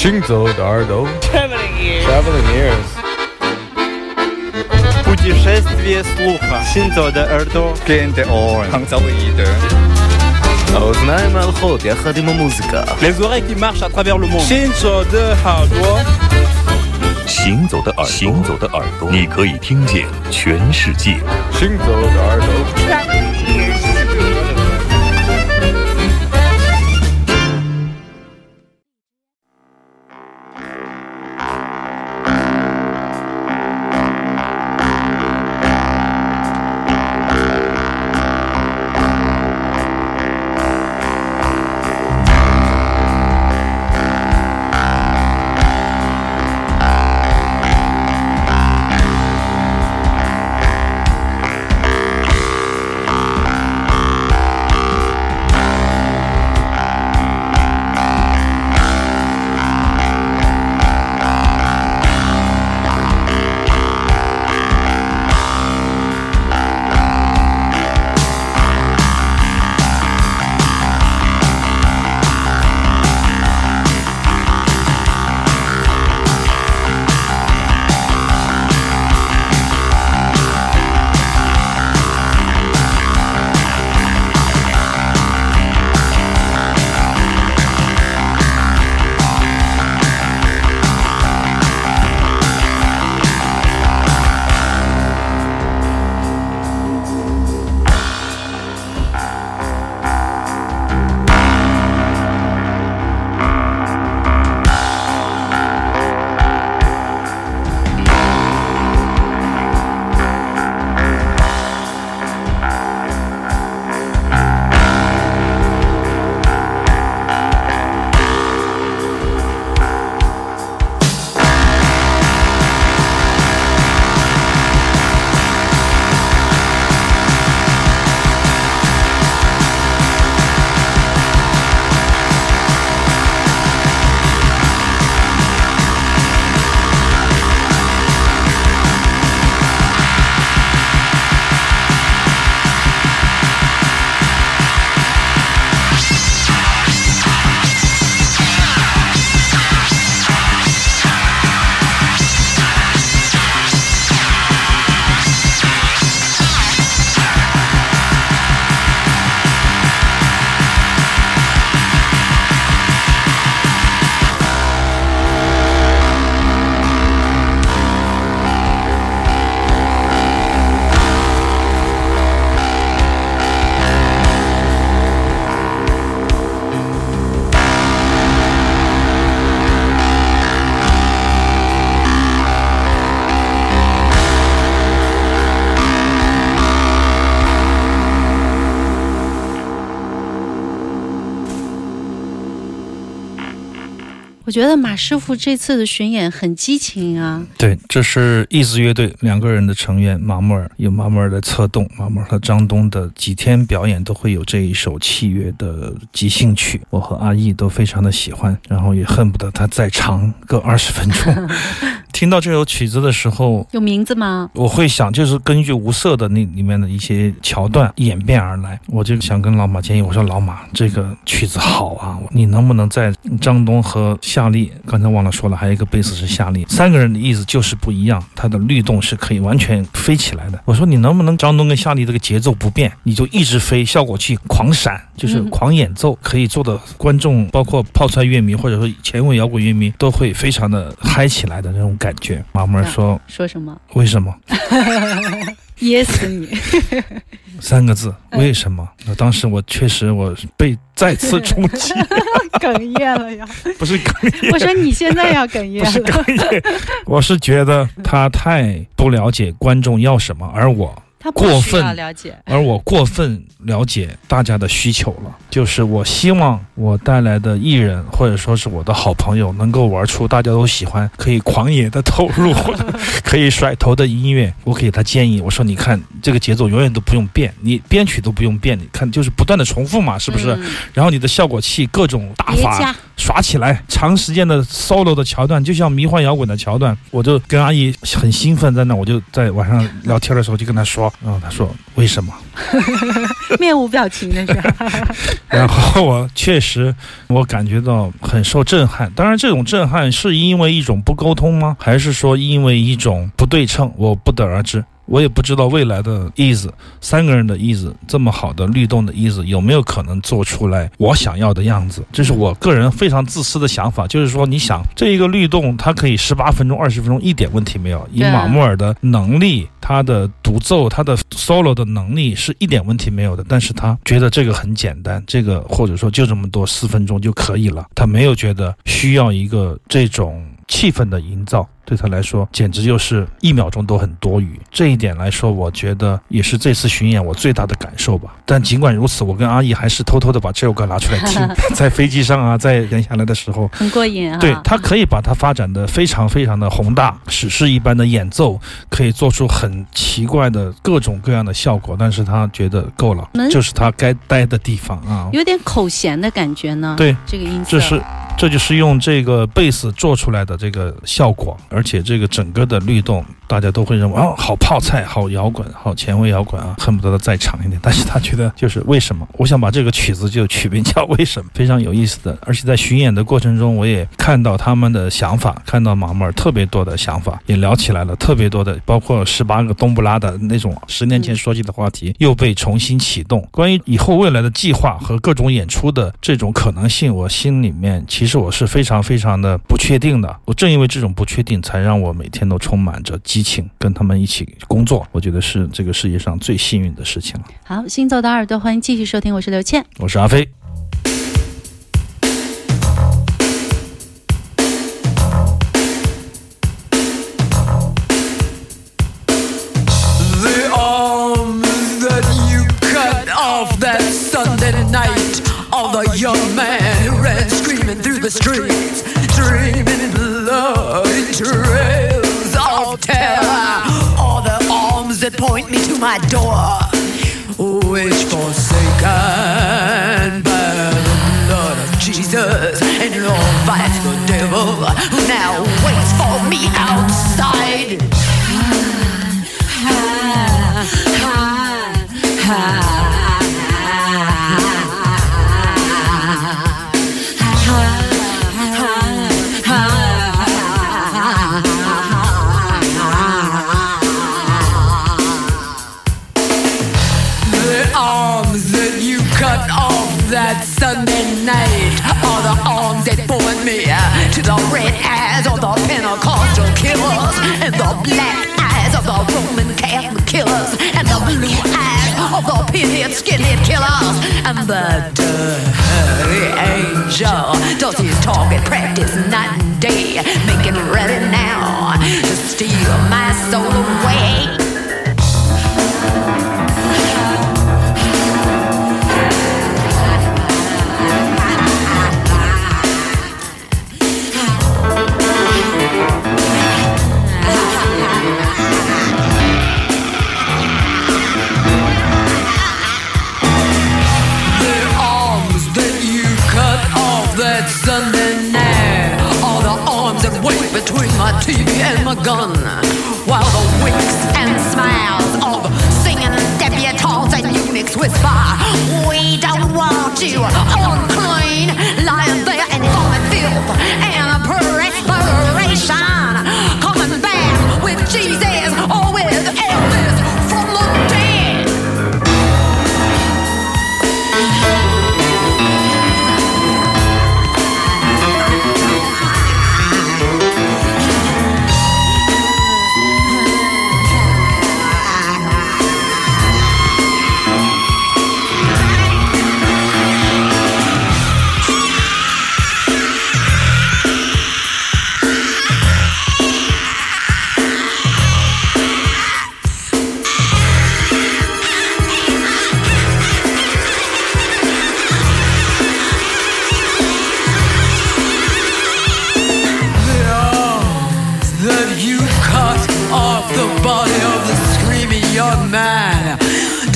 行走的耳朵 Traveling ears. Traveling ears Путешествие слуха. Синзо де Эрдо. Gente on. Hangzauide. האוזניים ההלכות יחד עם המוזיקה Les oreilles qui marchent à travers le monde. 行走的耳朵，行走的耳朵，行走的耳朵，你可以听见全世界。行走的耳朵 我觉得马师傅这次的巡演很激情啊，对，这是意思乐队两个人的成员马木尔，有马木尔的策动，马木尔和张东的几天表演都会有这一首器乐的即兴曲，我和阿义都非常的喜欢，然后也恨不得他再长个二十分钟。听到这首曲子的时候，有名字吗？我会想，就是根据无色的那里面的一些桥段演变而来。我就想跟老马建议，我说老马，这个曲子好啊，你能不能在张东和夏利，刚才忘了说了，还有一个贝斯是夏利，三个人的意思就是不一样，他的律动是可以完全飞起来的。我说你能不能张东跟夏利这个节奏不变，你就一直飞，效果器狂闪，就是嗯狂演奏，可以做的观众，包括泡菜乐迷或者说前卫摇滚乐迷都会非常的嗨起来的那种感觉。马木尔说。说什么？为什么？噎死你！三个字，为什么？那当时我确实我被再次冲击，哽咽了呀！不是哽咽，我说你现在要哽咽不是了。哽咽，我是觉得他太不了解观众要什么，而我他过分了解，而我过分了解大家的需求了。就是我希望我带来的艺人或者说是我的好朋友，能够玩出大家都喜欢、可以狂野的投入、或 者可以甩头的音乐。我给他建议，我说你看这个节奏永远都不用变，你编曲都不用变，你看就是不断的重复嘛，是不是？嗯然后你的效果器各种打法耍起来，长时间的 solo 的桥段，就像迷幻摇滚的桥段，我就跟阿姨很兴奋，在那我就在晚上聊天的时候就跟她说，然后她说为什么？面无表情的是吧？然后我确实我感觉到很受震撼，当然这种震撼是因为一种不沟通吗？还是说因为一种不对称？我不得而知。我也不知道未来的 Ease 三个人的 Ease 这么好的律动的 Ease 有没有可能做出来我想要的样子，这是我个人非常自私的想法。就是说，你想这一个律动，它可以十八分钟、二十分钟一点问题没有。以马穆尔的能力，他的独奏、他的 solo 的能力是一点问题没有的。但是他觉得这个很简单，这个或者说就这么多四分钟就可以了，他没有觉得需要一个这种气氛的营造。对他来说，简直就是一秒钟都很多余。这一点来说，我觉得也是这次巡演我最大的感受吧。但尽管如此，我跟阿姨还是偷偷的把这首歌拿出来听，在飞机上啊，在人下来的时候，很过瘾啊。对他可以把它发展的非常非常的宏大，史诗一般的演奏，可以做出很奇怪的各种各样的效果。但是他觉得够了能，就是他该待的地方啊。有点口弦的感觉呢。对，这个音色，这是这就是用这个贝斯做出来的这个效果，而且这个整个的律动，大家都会认为哦，好泡菜，好摇滚，好前卫摇滚啊，恨不得再长一点。但是他觉得就是为什么？我想把这个曲子就取名叫为什么，非常有意思的。而且在巡演的过程中，我也看到他们的想法，看到马木尔特别多的想法，也聊起来了特别多的，包括十八个冬不拉的那种十年前说起的话题，又被重新启动。关于以后未来的计划和各种演出的这种可能性，我心里面其实我是非常非常的不确定的。我正因为这种不确定，才让我每天都充满着激情，跟他们一起工作。我觉得是这个世界上最幸运的事情了。好，行走的耳朵，欢迎继续收听，我是刘倩。我是阿飞。That point me to my door, which forsaken by the blood of Jesus and Lord fights the devil who now waits for me outside. The the arms that point me to the red eyes of the Pentecostal killers and the black eyes of the Roman Catholic killers and the blue eyes of the pinhead skinhead killers. And the dirty angel does his target practice night and day, making ready now to steal my soul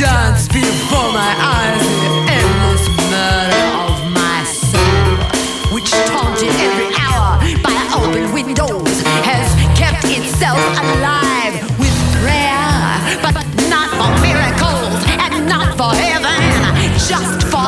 dance before my eyes the endless murder of my soul, which taunted every hour by open windows, has kept itself alive with prayer, but not for miracles and not for heaven, just for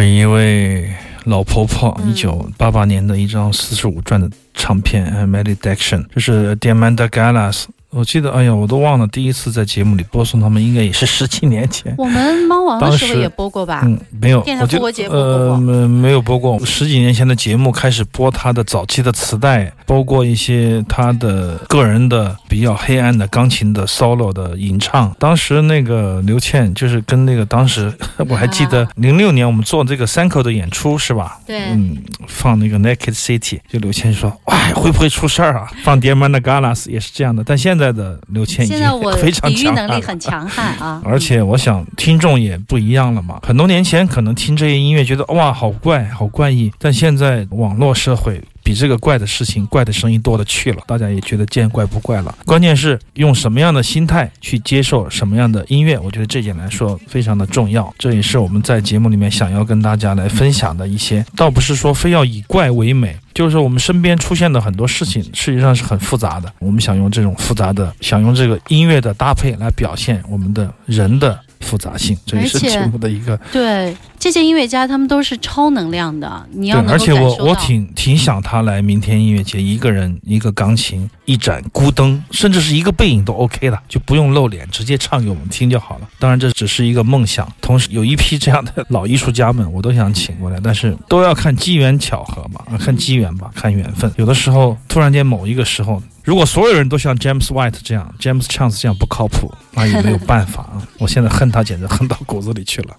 是一位老婆婆，一九八八年的一张四十五转的唱片，《Malediction》，这是 Diamanda Galas。我记得，哎呀，我都忘了第一次在节目里播送他们，应该也是十几年前。我们猫王的当时时候也播过吧？嗯，没有，电台我觉得复活节播过呃，没没有播过。十几年前的节目开始播他的早期的磁带，包括一些他的个人的比较黑暗的钢琴的 solo 的吟唱。当时那个刘倩就是跟那个当时 我还记得零六年我们做这个三口的演出是吧？对嗯，放那个 Naked City，就刘倩说，哎，会不会出事儿啊？放 Dear Galas 也是这样的，但现在的刘谦已经非常强悍能力很强悍啊！而且我想听众也不一样了嘛。很多年前可能听这些音乐觉得哇好怪好怪异，但现在网络社会比这个怪的事情怪的声音多了去了，大家也觉得见怪不怪了。关键是用什么样的心态去接受什么样的音乐，我觉得这点来说非常的重要。这也是我们在节目里面想要跟大家来分享的一些，倒不是说非要以怪为美。就是，我们身边出现的很多事情，实际上是很复杂的。我们想用这种复杂的，想用这个音乐的搭配来表现我们的人的复杂性，这也是 节目的一个对，这些音乐家他们都是超能量的，你要而且我我挺挺想他来明天音乐节，一个人一个钢琴，一盏孤灯，甚至是一个背影都 OK 的，就不用露脸，直接唱给我们听就好了。当然这只是一个梦想，同时有一批这样的老艺术家们，我都想请过来，但是都要看机缘巧合嘛，啊看机缘吧，看缘分。有的时候突然间某一个时候。如果所有人都像 James White 这样，James Chance 这样不靠谱，那也没有办法啊！我现在恨他，简直恨到骨子里去了。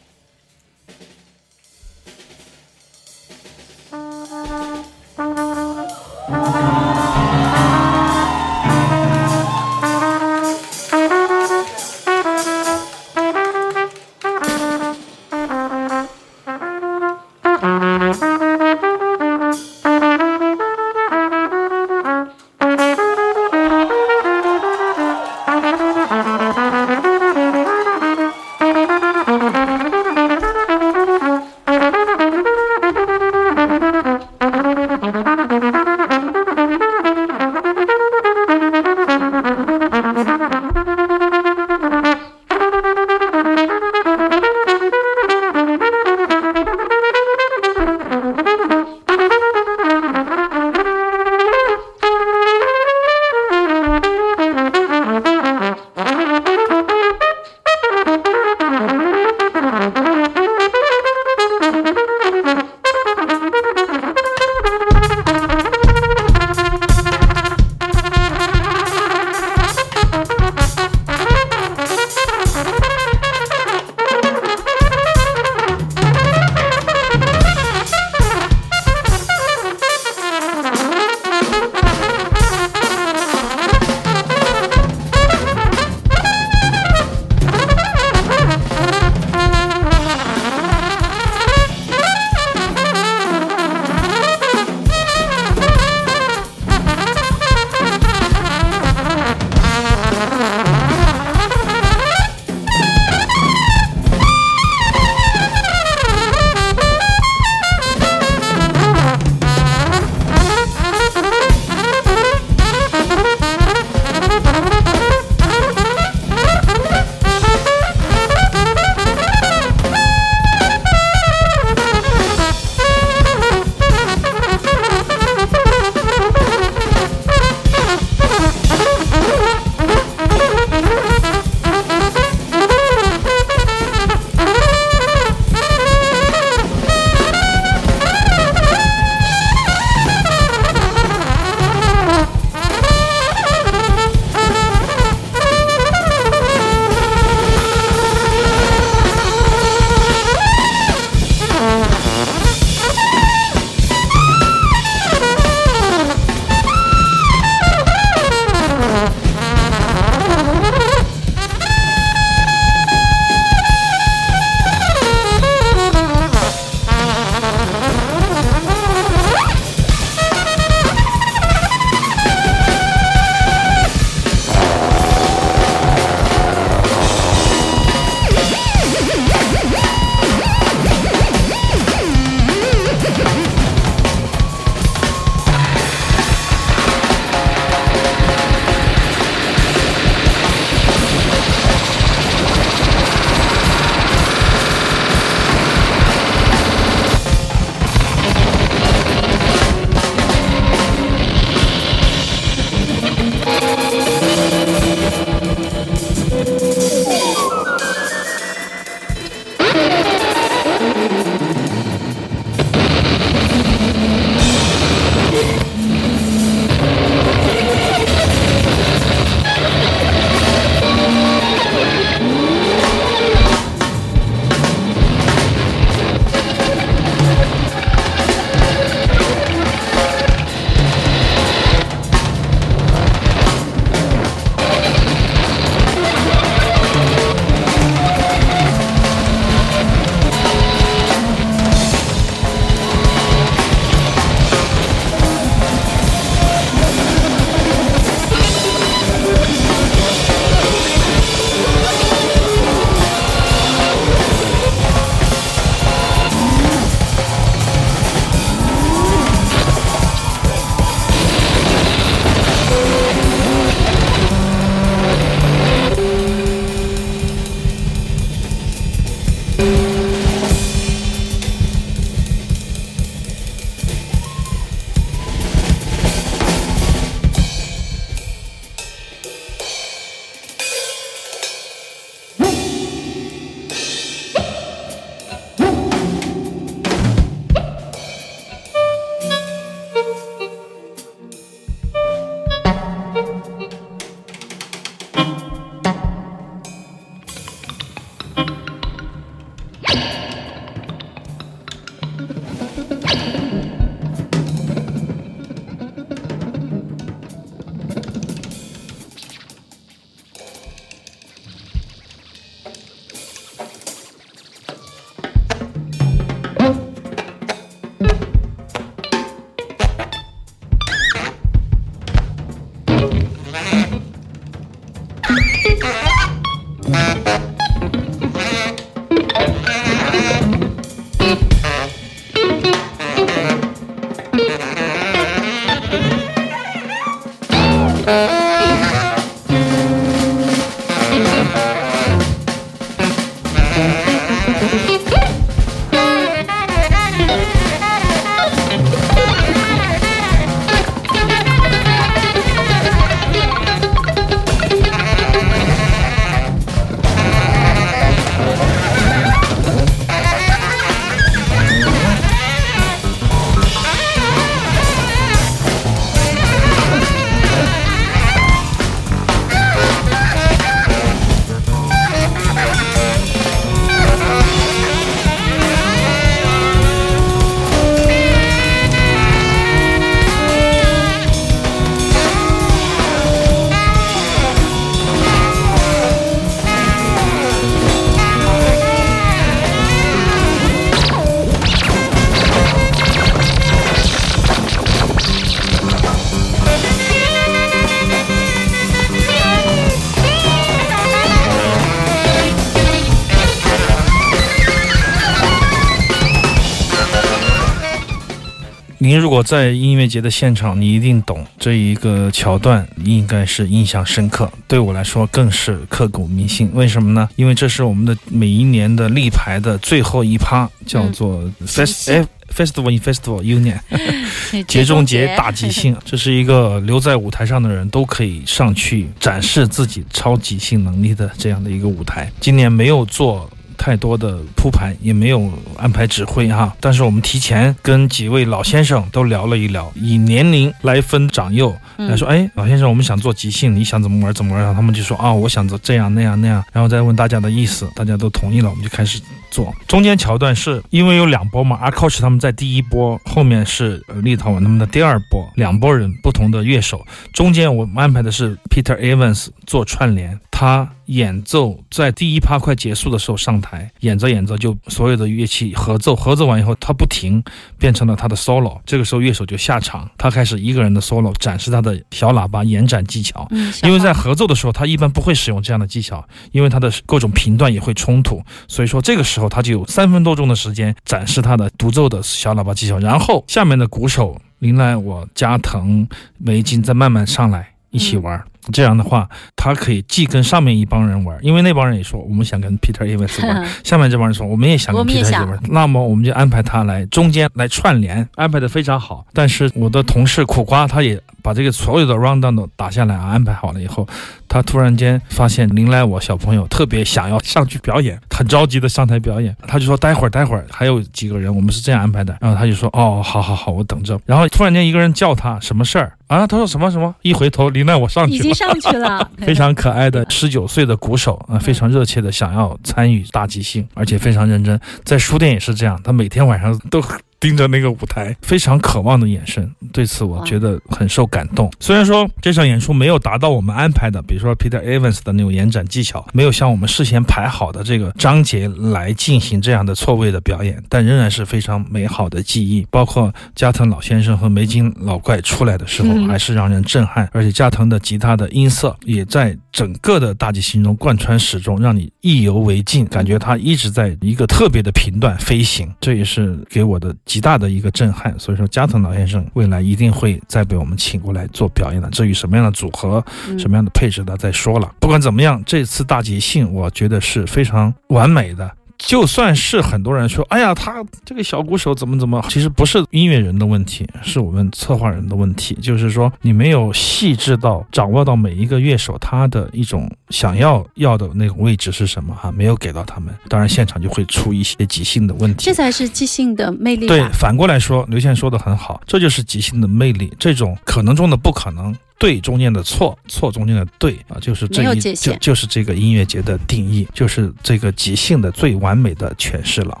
您如果在音乐节的现场，你一定懂这一个桥段，应该是印象深刻。对我来说，更是刻骨铭心。为什么呢？因为这是我们的每一年的立牌的最后一趴，叫做 Fest、嗯 Festival in Festival Union。节中节大即兴，这是一个留在舞台上的人都可以上去展示自己超即兴能力的这样的一个舞台。今年没有做。太多的铺排也没有安排指挥哈，但是我们提前跟几位老先生都聊了一聊，以年龄来分长幼。来说，哎，老先生，我们想做即兴，你想怎么玩怎么玩，然后他们就说啊、我想做这样那样那样，然后再问大家的意思，大家都同意了，我们就开始做。中间桥段是因为有两波嘛，阿 Coach 他们在第一波，后面是呃立陶宛他们的第二波，两波人不同的乐手，中间我们安排的是 Peter Evans 做串联，他演奏在第一趴快结束的时候上台，演着演着就所有的乐器合奏，合奏完以后他不停，变成了他的 solo。这个时候乐手就下场，他开始一个人的 solo 展示他的小喇叭延展技巧。嗯，因为在合奏的时候，他一般不会使用这样的技巧，因为他的各种频段也会冲突，所以说这个时候他就有三分多钟的时间展示他的独奏的小喇叭技巧，然后下面的鼓手林来我、加藤、梅金再慢慢上来一起玩。这样的话，他可以既跟上面一帮人玩，因为那帮人也说我们想跟 Peter Evans 玩，下面这帮人说我们也想跟 Peter 想 Evans 玩，那么我们就安排他来中间来串联，安排的非常好。但是我的同事苦瓜他也把这个所有的 round down 都打下来啊，安排好了以后，他突然间发现林来我小朋友特别想要上去表演，很着急的上台表演，他就说待会儿待会儿还有几个人，我们是这样安排的。然后他就说哦，好好好，我等着。然后突然间一个人叫他什么事儿啊？他说什么什么？一回头林来我上去了已经。上去了，非常可爱的十九岁的鼓手啊，非常热切的想要参与大即兴，而且非常认真。在书店也是这样，他每天晚上都盯着那个舞台，非常渴望的眼神。对此，我觉得很受感动。虽然说这场演出没有达到我们安排的，比如说 Peter Evans 的那种延展技巧，没有像我们事先排好的这个章节来进行这样的错位的表演，但仍然是非常美好的记忆。包括加藤老先生和梅金老怪出来的时候，嗯还是让人震撼，而且加藤的吉他的音色也在整个的大提琴中贯穿始终，让你意犹未尽，感觉他一直在一个特别的频段飞行，这也是给我的极大的一个震撼。所以说，加藤老先生未来一定会再被我们请过来做表演的。至于什么样的组合、嗯什么样的配置呢？再说了。不管怎么样，这次大即兴我觉得是非常完美的。就算是很多人说，哎呀，他这个小鼓手怎么怎么，其实不是音乐人的问题，是我们策划人的问题。就是说，你没有细致到掌握到每一个乐手他的一种想要要的那种位置是什么哈，没有给到他们，当然现场就会出一些即兴的问题这。才是即兴的魅力对，反过来说，刘倩说的很好，这就是即兴的魅力。这种可能中的不可能，对中间的错，错中间的对啊，就是这一就就是这个音乐节的定义，就是这个即兴的最完美的诠释了。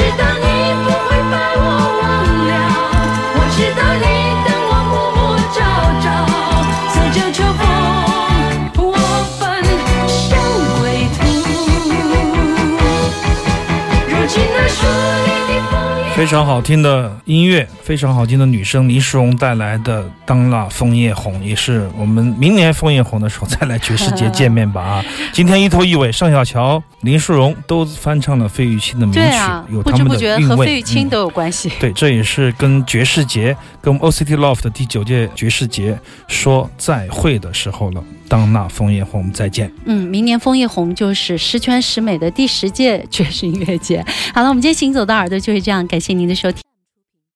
した非常好听的音乐，非常好听的女声，林淑荣带来的《当那枫叶红》，也是我们明年枫叶红的时候再来爵士节见面吧啊！今天一头一尾，尚小乔、林淑荣都翻唱了费玉清的名曲，啊，有他们不知不觉。和费玉清嗯都有关系。对，这也是跟爵士节、跟 OCT Loft 的第九届爵士节说再会的时候了。当那枫叶红，我们再见。嗯，明年枫叶红就是十全十美的第十届爵士音乐节。好了，我们今天行走的耳朵就是这样，感谢您的收听。